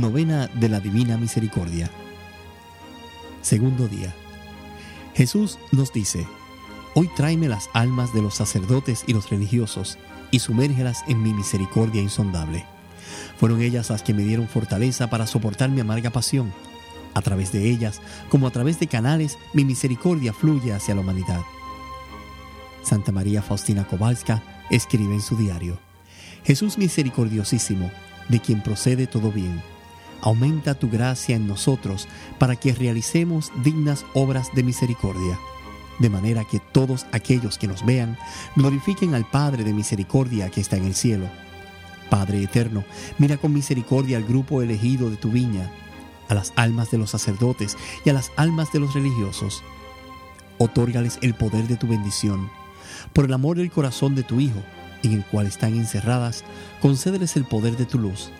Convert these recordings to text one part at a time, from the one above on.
Novena de la Divina Misericordia. Segundo día. Jesús nos dice, Hoy tráeme las almas de los sacerdotes y los religiosos y sumérgelas en mi misericordia insondable. Fueron ellas las que me dieron fortaleza para soportar mi amarga pasión. A través de ellas, como a través de canales, mi misericordia fluye hacia la humanidad. Santa María Faustina Kowalska escribe en su diario, Jesús misericordiosísimo, de quien procede todo bien, aumenta tu gracia en nosotros para que realicemos dignas obras de misericordia, de manera que todos aquellos que nos vean glorifiquen al Padre de misericordia que está en el cielo. Padre eterno, mira con misericordia al grupo elegido de tu viña, a las almas de los sacerdotes y a las almas de los religiosos. Otórgales el poder de tu bendición por el amor del corazón de tu Hijo, en el cual están encerradas, concédeles el poder de tu luz,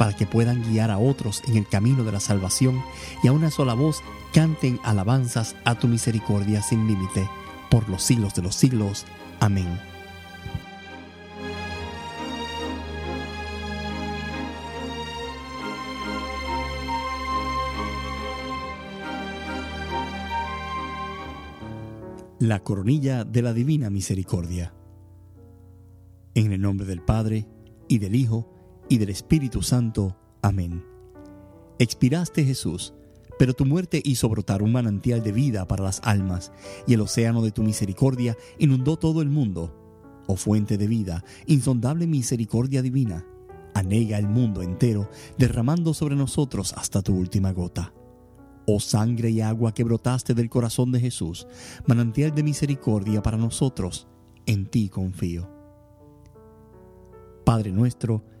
para que puedan guiar a otros en el camino de la salvación y a una sola voz canten alabanzas a tu misericordia sin límite, por los siglos de los siglos. Amén. La coronilla de la Divina Misericordia. En el nombre del Padre, y del Hijo, y del Espíritu Santo. Amén. Expiraste Jesús, pero tu muerte hizo brotar un manantial de vida para las almas, y el océano de tu misericordia inundó todo el mundo. Oh fuente de vida, insondable misericordia divina, anega el mundo entero, derramando sobre nosotros hasta tu última gota. Oh sangre y agua que brotaste del corazón de Jesús, manantial de misericordia para nosotros, en ti confío. Padre nuestro,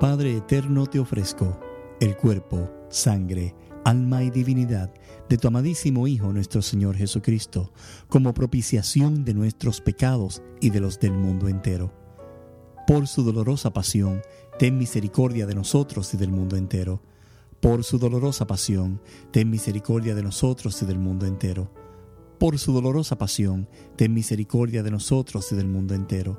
Padre eterno, te ofrezco el cuerpo, sangre, alma y divinidad de tu amadísimo Hijo nuestro Señor Jesucristo, como propiciación de nuestros pecados y de los del mundo entero. Por su dolorosa pasión, ten misericordia de nosotros y del mundo entero por su dolorosa pasión, ten misericordia de nosotros y del mundo entero. Por su dolorosa pasión, ten misericordia de nosotros y del mundo entero.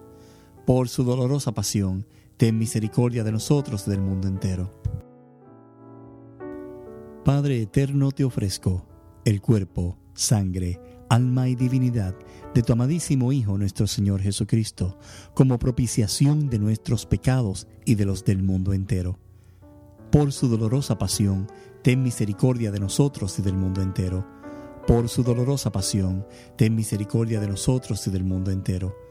Por su dolorosa pasión, ten misericordia de nosotros y del mundo entero. Padre eterno, te ofrezco el cuerpo, sangre, alma y divinidad de tu amadísimo Hijo nuestro Señor Jesucristo, como propiciación de nuestros pecados y de los del mundo entero por su dolorosa pasión, ten misericordia de nosotros y del mundo entero. Por su dolorosa pasión, ten misericordia de nosotros y del mundo entero.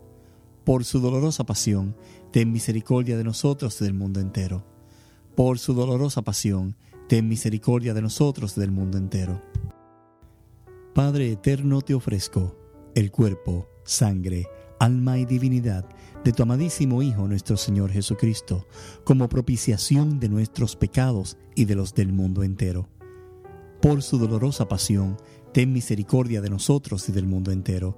Por su dolorosa pasión, ten misericordia de nosotros y del mundo entero. Por su dolorosa pasión, ten misericordia de nosotros y del mundo entero. Padre eterno, te ofrezco el cuerpo, sangre, alma y divinidad de tu amadísimo Hijo nuestro Señor Jesucristo, como propiciación de nuestros pecados y de los del mundo entero. Por su dolorosa pasión, ten misericordia de nosotros y del mundo entero.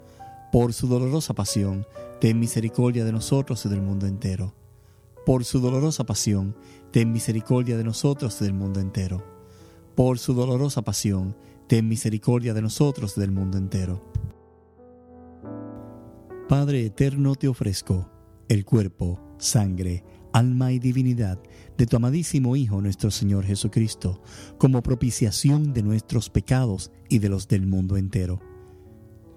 Por su dolorosa pasión, ten misericordia de nosotros y del mundo entero. Por su dolorosa pasión, ten misericordia de nosotros y del mundo entero. Por su dolorosa pasión, ten misericordia de nosotros y del mundo entero. Padre eterno, te ofrezco el cuerpo, sangre, alma y divinidad de tu amadísimo Hijo nuestro Señor Jesucristo, como propiciación de nuestros pecados y de los del mundo entero.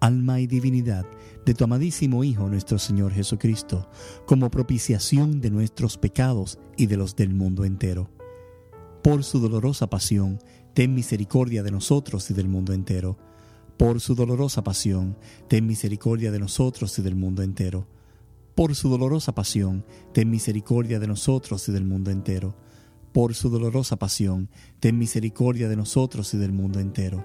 alma y divinidad de tu amadísimo Hijo nuestro Señor Jesucristo, como propiciación de nuestros pecados y de los del mundo entero. Por su dolorosa pasión, ten misericordia de nosotros y del mundo entero. Por su dolorosa pasión, ten misericordia de nosotros y del mundo entero por su dolorosa pasión, ten misericordia de nosotros y del mundo entero. Por su dolorosa pasión, ten misericordia de nosotros y del mundo entero.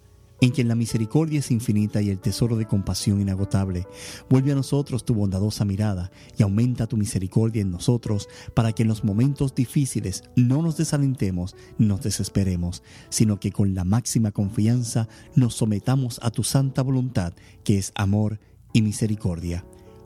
en quien la misericordia es infinita y el tesoro de compasión inagotable, vuelve a nosotros tu bondadosa mirada y aumenta tu misericordia en nosotros para que en los momentos difíciles no nos desalentemos nos desesperemos, sino que con la máxima confianza nos sometamos a tu santa voluntad, que es amor y misericordia.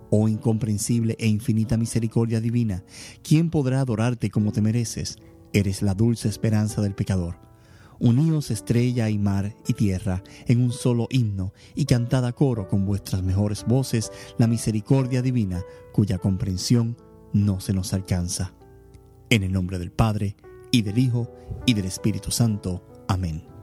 Oh incomprensible e infinita misericordia divina, ¿quién podrá adorarte como te mereces? Eres la dulce esperanza del pecador. Uníos estrella y mar y tierra en un solo himno y cantad a coro con vuestras mejores voces la misericordia divina cuya comprensión no se nos alcanza. En el nombre del Padre, y del Hijo, y del Espíritu Santo. Amén.